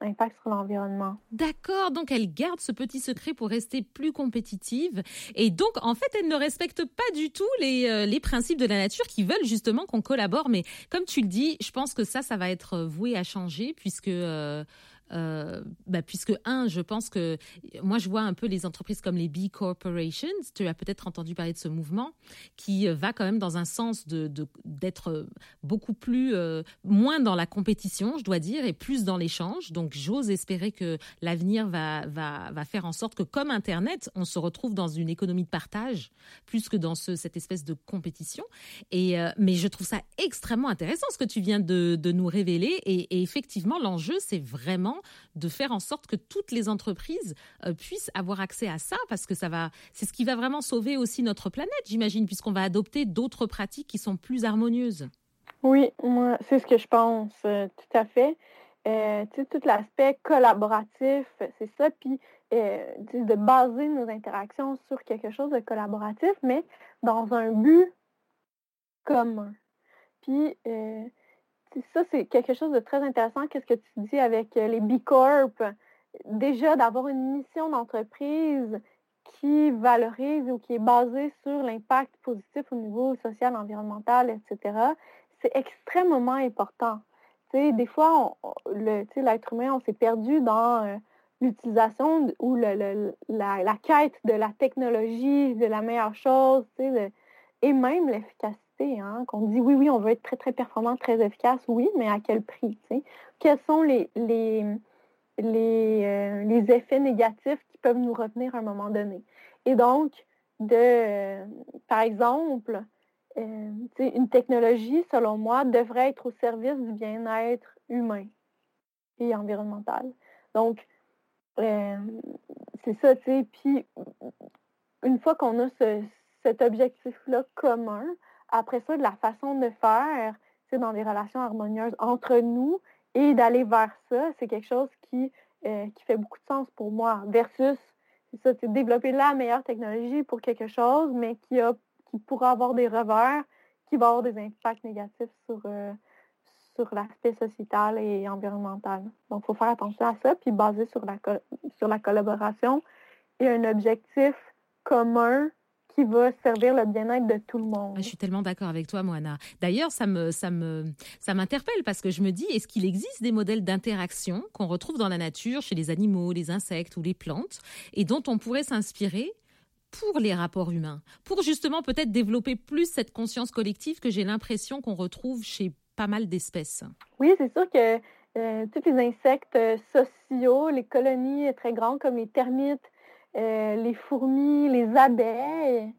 impact sur l'environnement. D'accord, donc elle garde ce petit secret pour rester plus compétitive. Et donc, en fait, elle ne respecte pas du tout les, euh, les principes de la nature qui veulent justement qu'on collabore. Mais comme tu le dis, je pense que ça, ça va être voué à changer puisque... Euh, euh, bah, puisque un, je pense que moi je vois un peu les entreprises comme les B corporations. Tu as peut-être entendu parler de ce mouvement qui euh, va quand même dans un sens de d'être euh, beaucoup plus moins dans la compétition, je dois dire, et plus dans l'échange. Donc j'ose espérer que l'avenir va va va faire en sorte que comme Internet, on se retrouve dans une économie de partage plus que dans ce, cette espèce de compétition. Et mais je trouve ça extrêmement intéressant ce que tu viens de, de nous révéler. Et, et effectivement, l'enjeu c'est vraiment de faire en sorte que toutes les entreprises euh, puissent avoir accès à ça, parce que ça va, c'est ce qui va vraiment sauver aussi notre planète, j'imagine, puisqu'on va adopter d'autres pratiques qui sont plus harmonieuses. Oui, moi, c'est ce que je pense, euh, tout à fait. Euh, tout l'aspect collaboratif, c'est ça, puis de baser nos interactions sur quelque chose de collaboratif, mais dans un but commun. Puis, ça, c'est quelque chose de très intéressant. Qu'est-ce que tu dis avec euh, les B Corp? Déjà, d'avoir une mission d'entreprise qui valorise ou qui est basée sur l'impact positif au niveau social, environnemental, etc., c'est extrêmement important. des fois, l'être humain, on s'est perdu dans euh, l'utilisation ou la, quête de la technologie, de la meilleure chose, et même l'efficacité Hein, qu'on dit oui, oui, on veut être très, très performant, très efficace, oui, mais à quel prix? Quels sont les, les, les, euh, les, effets négatifs qui peuvent nous retenir à un moment donné? Et donc, de, euh, par exemple, euh, une technologie, selon moi, devrait être au service du bien-être humain. et environnementale. Donc, c'est ça, tu sais. Puis, une fois qu'on a cet objectif-là commun, après ça, de la façon de faire, c'est dans des relations harmonieuses entre nous et d'aller vers ça, c'est quelque chose qui, euh, qui fait beaucoup de sens pour moi. Versus, c'est ça, c'est développer la meilleure technologie pour quelque chose, mais qui, a, qui pourra avoir des revers, qui va avoir des impacts négatifs sur, euh, sur l'aspect sociétal et environnemental. Donc, il faut faire attention à ça, puis baser sur la, sur la collaboration et un objectif commun qui va servir le bien-être de tout le monde. Je suis tellement d'accord avec toi, Moana. D'ailleurs, ça me, ça me, ça m'interpelle parce que je me dis, est-ce qu'il existe des modèles d'interaction qu'on retrouve dans la nature, chez les animaux, les insectes ou les plantes, et dont on pourrait s'inspirer pour les rapports humains, pour justement peut-être développer plus cette conscience collective que j'ai l'impression qu'on retrouve chez pas mal d'espèces. Oui, c'est sûr que euh, tous les insectes euh, sociaux, les colonies très grandes comme les termites, les fourmis, les abeilles,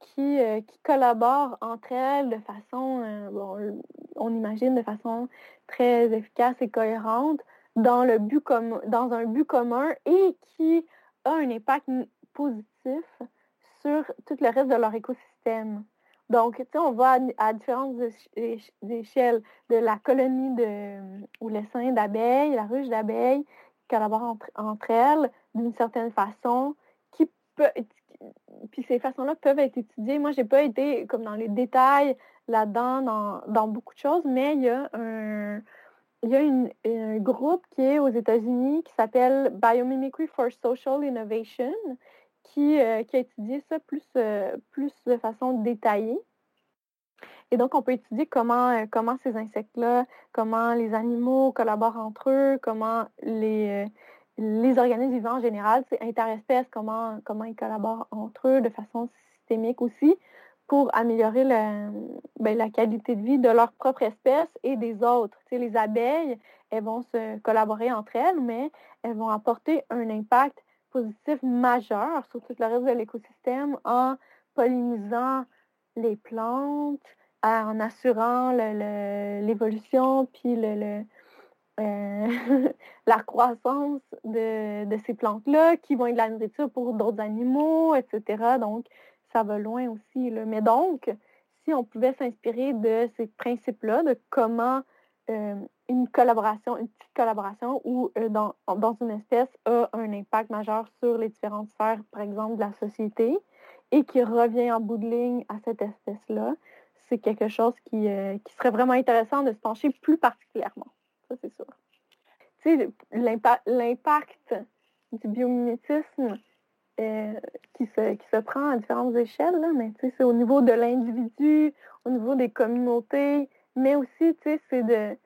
qui, qui, collaborent entre elles de façon, bon, on imagine de façon très efficace et cohérente dans, le but dans un but commun et qui a un impact positif sur tout le reste de leur écosystème. Donc, tu on va à, différentes échelles de la colonie de, ou le sein d'abeilles, la ruche d'abeilles, collaborent entre, entre elles d'une certaine façon, qui peut, puis ces façons-là peuvent être étudiées. Moi, je n'ai pas été comme dans les détails là-dedans, dans, dans, beaucoup de choses, mais il y a un, il y a un groupe qui est aux États-Unis qui s'appelle Biomimicry for Social Innovation, euh, qui, a étudié ça plus, euh, plus de façon détaillée. Et donc, on peut étudier comment, euh, comment ces insectes-là, comment les animaux collaborent entre eux, comment les, les organismes vivants en général, c'est interespèces, comment, comment ils collaborent entre eux de façon systémique aussi pour améliorer la, ben, la qualité de vie de leur propre espèce et des autres. Les abeilles, elles vont se collaborer entre elles, mais elles vont apporter un impact positif majeur sur tout le reste de l'écosystème en pollinisant les plantes, en assurant l'évolution puis euh, la croissance de, ces plantes-là qui vont être de la nourriture pour d'autres animaux, etc. Donc, ça va loin aussi. Mais donc, si on pouvait s'inspirer de ces principes-là, de comment euh, une collaboration, une petite collaboration euh, dans, dans, une espèce a un impact majeur sur les différentes sphères, par exemple, de la société, et qui revient en bout de ligne à cette espèce-là, c'est quelque chose qui, euh, qui, serait vraiment intéressant de se pencher plus particulièrement. Ça, c'est sûr. L'impact du biomimétisme qui, se, qui se prend à différentes échelles, mais tu c'est au niveau de l'individu, au niveau des communautés, mais aussi, c'est de,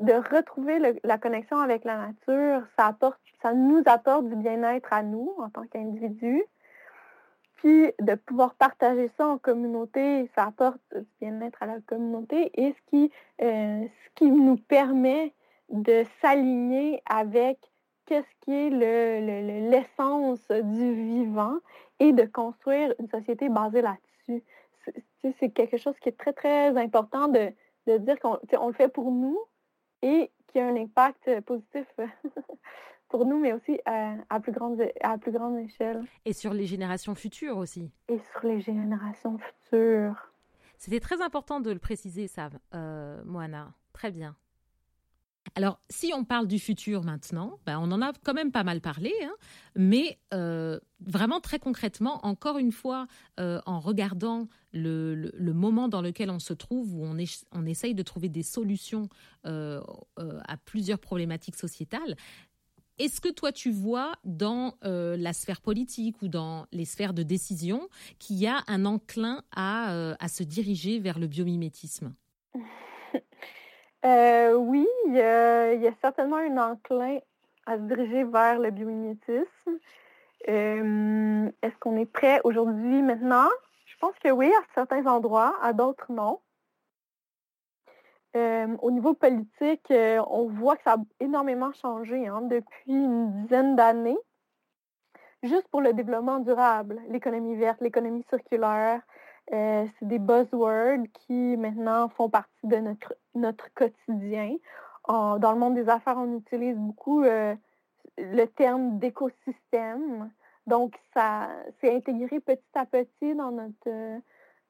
retrouver la connexion avec la nature. Ça nous apporte du bien-être à nous en tant qu'individus. Puis de pouvoir partager ça en communauté, ça apporte du bien-être à la communauté et ce qui, euh, ce qui nous permet de s'aligner avec qu'est-ce qui est l'essence le, du vivant et de construire une société basée là-dessus. C'est quelque chose qui est très, très important de, de dire qu'on on le fait pour nous et qui a un impact positif pour nous, mais aussi à, plus grande, à plus grande échelle. Et sur les générations futures aussi. Et sur les générations futures. C'était très important de le préciser, Sav, euh, Moana. Très bien. Alors, si on parle du futur maintenant, ben, on en a quand même pas mal parlé, hein, mais euh, vraiment très concrètement, encore une fois, euh, en regardant le, moment dans lequel on se trouve, où on, on essaye de trouver des solutions euh, à plusieurs problématiques sociétales, est-ce que toi, tu vois dans la sphère politique ou dans les sphères de décision qu'il y a un enclin à, à se diriger vers le biomimétisme? Euh, oui, il y, a, certainement un enclin à se diriger vers le biomimétisme. Euh, est-ce qu'on est prêt aujourd'hui, maintenant? Je pense que oui, à certains endroits, à d'autres non. Au niveau politique, on voit que ça a énormément changé hein, depuis une dizaine d'années. Juste pour le développement durable, l'économie verte, l'économie circulaire, c'est des buzzwords qui maintenant font partie de notre, notre quotidien. dans le monde des affaires, on utilise beaucoup le terme d'écosystème. Donc, ça s'est intégré petit à petit dans notre,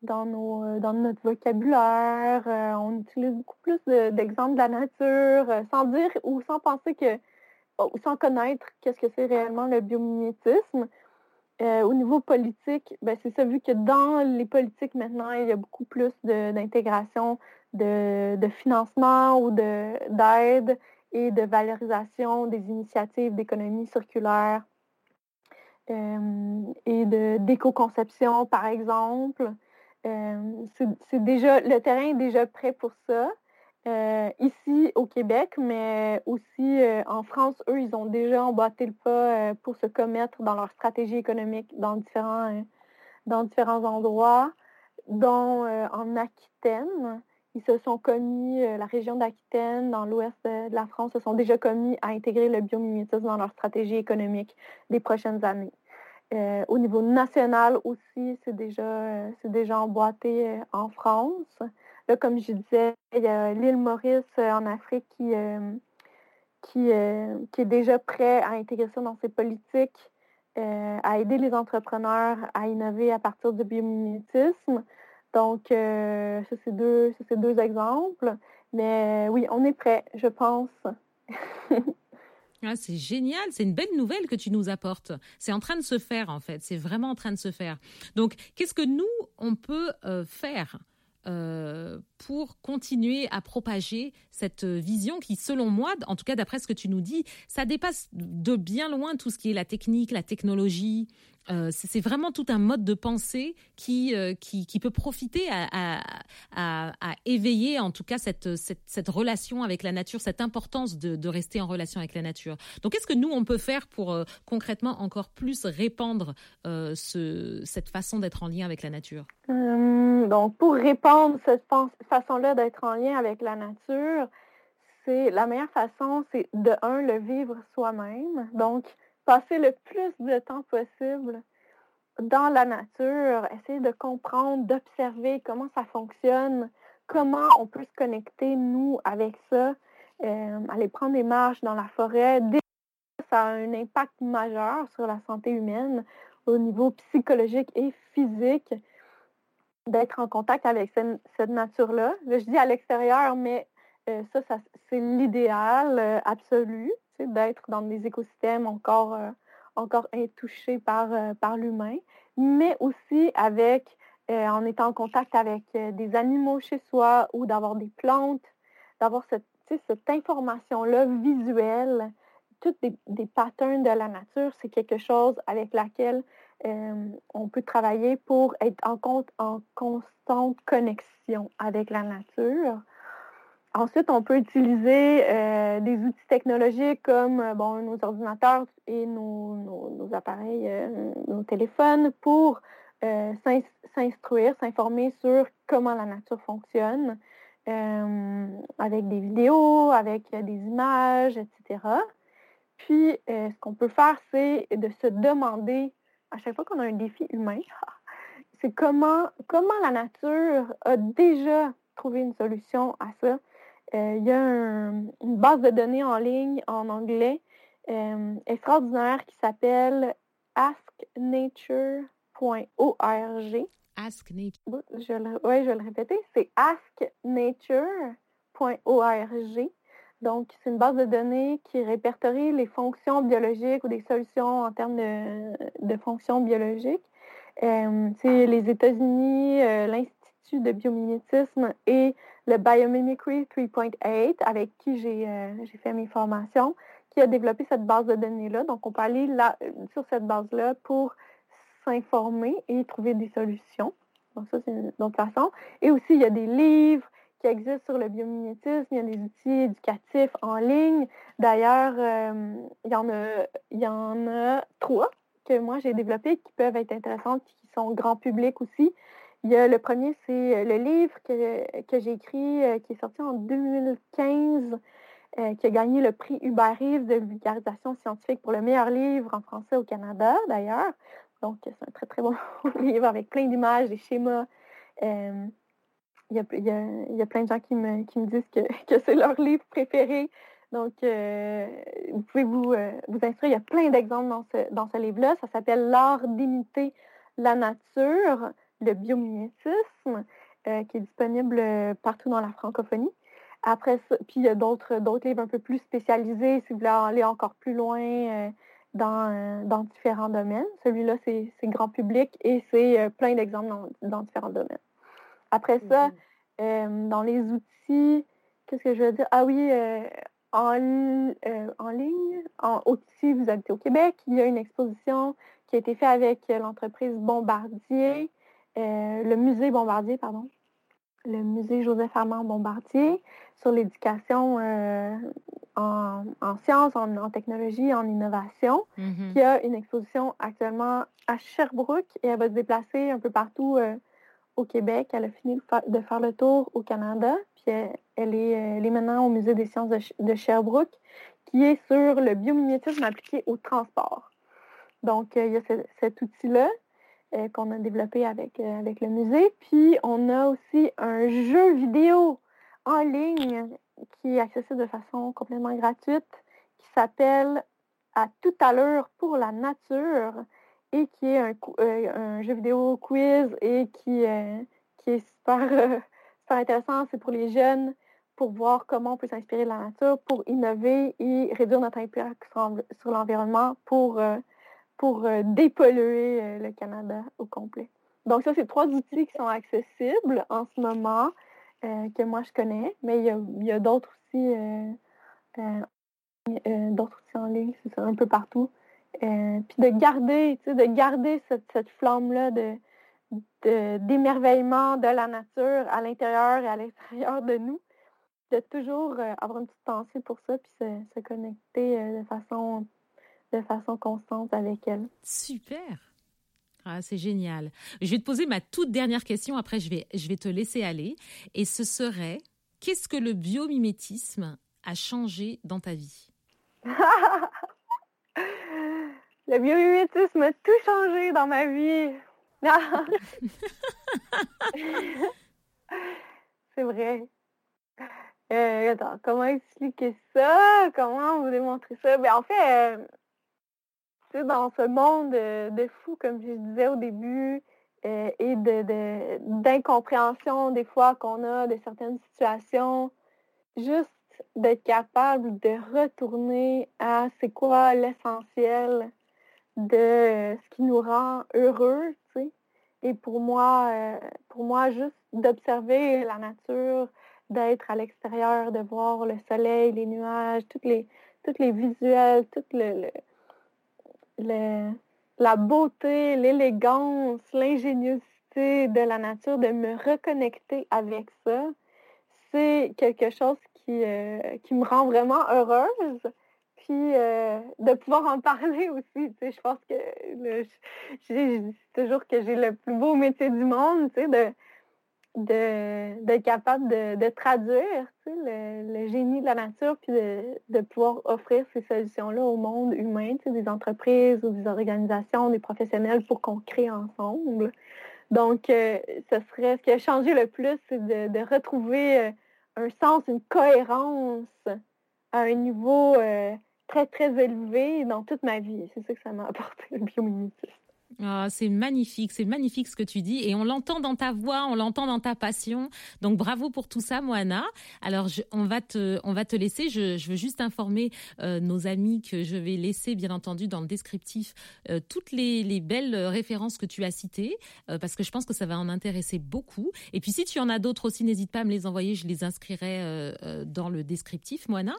dans nos, dans notre vocabulaire. on utilise beaucoup plus d'exemples de, la nature, sans dire ou sans penser que, ou sans connaître qu'est-ce que c'est réellement le biomimétisme. Euh, au niveau politique, ben c'est ça, vu que dans les politiques maintenant, il y a beaucoup plus d'intégration de, de, financement ou d'aide et de valorisation des initiatives d'économie circulaire euh, et d'éco-conception, par exemple. Euh, c'est déjà, le terrain est déjà prêt pour ça. Euh, ici au Québec, mais aussi euh, en France, eux, ils ont déjà emboîté le pas pour se commettre dans leur stratégie économique dans différents, dans différents endroits, dont en Aquitaine. Ils se sont commis, la région d'Aquitaine, dans l'ouest de, la France, se sont déjà commis à intégrer le biomimétisme dans leur stratégie économique des prochaines années. Au niveau national aussi, c'est déjà, c'est déjà emboîté en France. Là, comme je disais, il y a l'île Maurice euh, en Afrique qui, euh, euh, qui, est déjà prêt à intégrer ça dans ses politiques, à aider les entrepreneurs à innover à partir du biomimétisme. Donc, ça, c'est deux, deux exemples. Mais oui, on est prêt, je pense. Ah, c'est génial, c'est une belle nouvelle que tu nous apportes. C'est en train de se faire en fait, c'est vraiment en train de se faire. Donc, qu'est-ce que nous, on peut faire euh, pour continuer à propager cette vision qui, selon moi, en tout cas d'après ce que tu nous dis, ça dépasse de bien loin tout ce qui est la technique, la technologie, euh, c'est vraiment tout un mode de pensée qui, euh, qui, peut profiter à, éveiller en tout cas cette, cette, relation avec la nature, cette importance de, rester en relation avec la nature. Donc, qu'est-ce que nous, on peut faire pour euh, concrètement encore plus répandre ce, cette façon d'être en lien avec la nature? Hum, donc, pour répandre cette façon-là d'être en lien avec la nature, c'est la meilleure façon, c'est de un, le vivre soi-même. Donc, passer le plus de temps possible dans la nature, essayer de comprendre, d'observer comment ça fonctionne, comment on peut se connecter, nous, avec ça, euh, aller prendre des marches dans la forêt. Ça a un impact majeur sur la santé humaine au niveau psychologique et physique d'être en contact avec cette, nature-là. Je dis à l'extérieur, mais euh, ça, ça c'est l'idéal euh, absolu d'être dans des écosystèmes encore, euh, encore intouchés par, euh, par l'humain, mais aussi avec, euh, en étant en contact avec des animaux chez soi ou d'avoir des plantes, d'avoir cette, cette information-là visuelle, toutes des, des, patterns de la nature, c'est quelque chose avec laquelle on peut travailler pour être en, compte, en constante connexion avec la nature. Ensuite, on peut utiliser euh, des outils technologiques comme euh, nos ordinateurs et nos, appareils, euh, nos téléphones pour s'instruire, s'informer sur comment la nature fonctionne, avec des vidéos, avec des images, etc. Puis, ce qu'on peut faire, c'est de se demander, à chaque fois qu'on a un défi humain, c'est comment, comment la nature a déjà trouvé une solution à ça il y a une base de données en ligne en anglais euh, extraordinaire qui s'appelle asknature.org. Ask Nature. Oui, je vais le répéter. C'est asknature.org. Donc, c'est une base de données qui répertorie les fonctions biologiques ou des solutions en termes de, fonctions biologiques. Euh, c'est les États-Unis, l'Institut de biomimétisme et le Biomimicry 3.8, avec qui euh, j'ai fait mes formations, qui a développé cette base de données-là. Donc, on peut aller là, sur cette base-là pour s'informer et trouver des solutions. Donc, ça, c'est une autre façon. Et aussi, il y a des livres qui existent sur le biomimétisme, il y a des outils éducatifs en ligne. D'ailleurs, euh, il, y en a, il y en a trois que moi j'ai développés qui peuvent être intéressantes, qui sont grand public aussi. Il y a le premier, c'est euh, le livre que, que j'ai écrit, euh, qui est sorti en 2015, euh, qui a gagné le prix Hubert de vulgarisation scientifique pour le meilleur livre en français au Canada, d'ailleurs. Donc, c'est un très, très bon livre avec plein d'images, des schémas il y, a, il, y a, plein de gens qui me, qui me disent que, que c'est leur livre préféré. Donc, vous pouvez vous, vous instruire. Il y a plein d'exemples dans ce, dans ce livre-là. Ça s'appelle L'art d'imiter la nature, le biomimétisme, qui est disponible partout dans la francophonie. Après ça, puis il y a d'autres, livres un peu plus spécialisés si vous voulez aller encore plus loin euh, dans, dans, différents domaines. Celui-là, c'est, grand public et c'est euh, plein d'exemples dans, différents domaines. Après ça, euh, dans les outils, qu'est-ce que je veux dire? Ah oui, en, en ligne, en, si vous habitez au Québec, il y a une exposition qui a été faite avec l'entreprise Bombardier, le musée Bombardier, pardon, le musée Joseph Armand Bombardier sur l'éducation euh, en, sciences, en, technologie, en innovation, mm-hmm. qui a une exposition actuellement à Sherbrooke et elle va se déplacer un peu partout euh, au Québec. Elle a fini de faire le tour au Canada, puis elle, est, maintenant au musée des sciences de, Sherbrooke, qui est sur le biomimétisme appliqué au transport. Donc, euh, il y a cet outil-là. Qu'on a développé avec, avec le musée. Puis on a aussi un jeu vidéo en ligne qui est accessible de façon complètement gratuite, qui s'appelle À tout à l'heure pour la nature et qui est un, euh, jeu vidéo quiz et qui, euh, qui est super, euh, super intéressant. C'est pour les jeunes pour voir comment on peut s'inspirer de la nature, pour innover et réduire notre impact sur, l'environnement, pour, pour dépolluer le Canada au complet. Donc ça, c'est trois outils qui sont accessibles en ce moment. Euh, que moi je connais, mais il y a, d'autres aussi, euh, euh, d'autres aussi en ligne, c'est ça, un peu partout. puis de garder, de garder cette, flamme-là de, d'émerveillement de, la nature à l'intérieur et à l'extérieur de nous, de toujours avoir une petite pensée pour ça, puis se, connecter de façon de façon constante avec elle. Super. Ah, c'est génial. Je vais te poser ma toute dernière question, après je vais, je vais te laisser aller. Et ce serait, qu'est-ce que le biomimétisme a changé dans ta vie? Le biomimétisme a tout changé dans ma vie. c'est vrai. Euh, attends, comment expliquer ça? Comment vous démontrer ça? Ben, en fait, euh, dans ce monde de, fou, comme je disais au début, euh, et d'incompréhension des fois qu'on a de certaines situations, juste d'être capable de retourner à c'est quoi l'essentiel de ce qui nous rend heureux, tu sais. Et pour moi, euh, pour moi, juste d'observer la nature, d'être à l'extérieur, de voir le soleil, les nuages, toutes les, toutes les visuels, tout le la beauté, l'élégance, l'ingéniosité de la nature, de me reconnecter avec ça, c'est quelque chose qui, euh, qui me rend vraiment heureuse. Puis de pouvoir en parler aussi. je pense que je, dis toujours que j'ai le plus beau métier du monde, tu sais, de, d'être capable de, traduire le, génie de la nature, puis de, pouvoir offrir ces solutions-là au monde humain, des entreprises ou des organisations, des professionnels pour qu'on crée ensemble. Donc, euh, ce serait ce qui a changé le plus, c'est de, retrouver euh, un sens, une cohérence à un niveau euh, très, très élevé dans toute ma vie. C'est ça que ça m'a apporté, le biomimétisme. Ah, c'est magnifique, c'est magnifique ce que tu dis et on l'entend dans ta voix, on l'entend dans ta passion. Donc bravo pour tout ça, Moana. Alors on va te, on va te laisser. Je, veux juste informer euh, nos amis que je vais laisser bien entendu dans le descriptif euh, toutes les, belles références que tu as citées euh, parce que je pense que ça va en intéresser beaucoup. Et puis si tu en as d'autres aussi, n'hésite pas à me les envoyer, je les inscrirai dans le descriptif, Moana.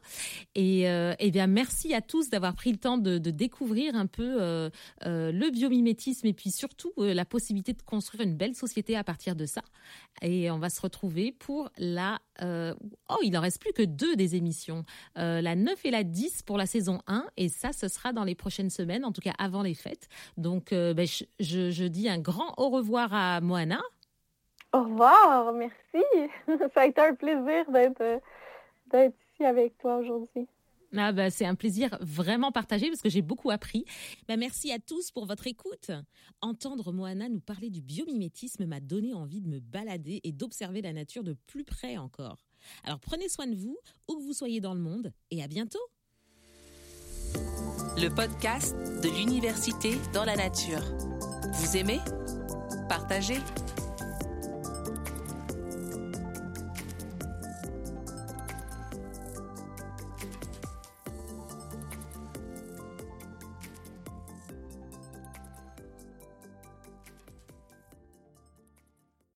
Et eh bien merci à tous d'avoir pris le temps de, de découvrir un peu le biomimétisme et puis surtout euh, la possibilité de construire une belle société à partir de ça. Et on va se retrouver pour la... Euh, oh, il en reste plus que deux des émissions. Euh, la 9 et la 10 pour la saison 1. Et ça, ce sera dans les prochaines semaines, en tout cas avant les fêtes. Donc, ben, je, je, dis un grand au revoir à Moana. Au revoir, merci. Ça a été un plaisir d'être ici avec toi aujourd'hui. Ah bah, c'est un plaisir vraiment partagé parce que j'ai beaucoup appris. Bah, merci à tous pour votre écoute. Entendre Moana nous parler du biomimétisme m'a donné envie de me balader et d'observer la nature de plus près encore. Alors prenez soin de vous, où que vous soyez dans le monde, et à bientôt. Le podcast de l'université dans la nature. Vous aimez? Partagez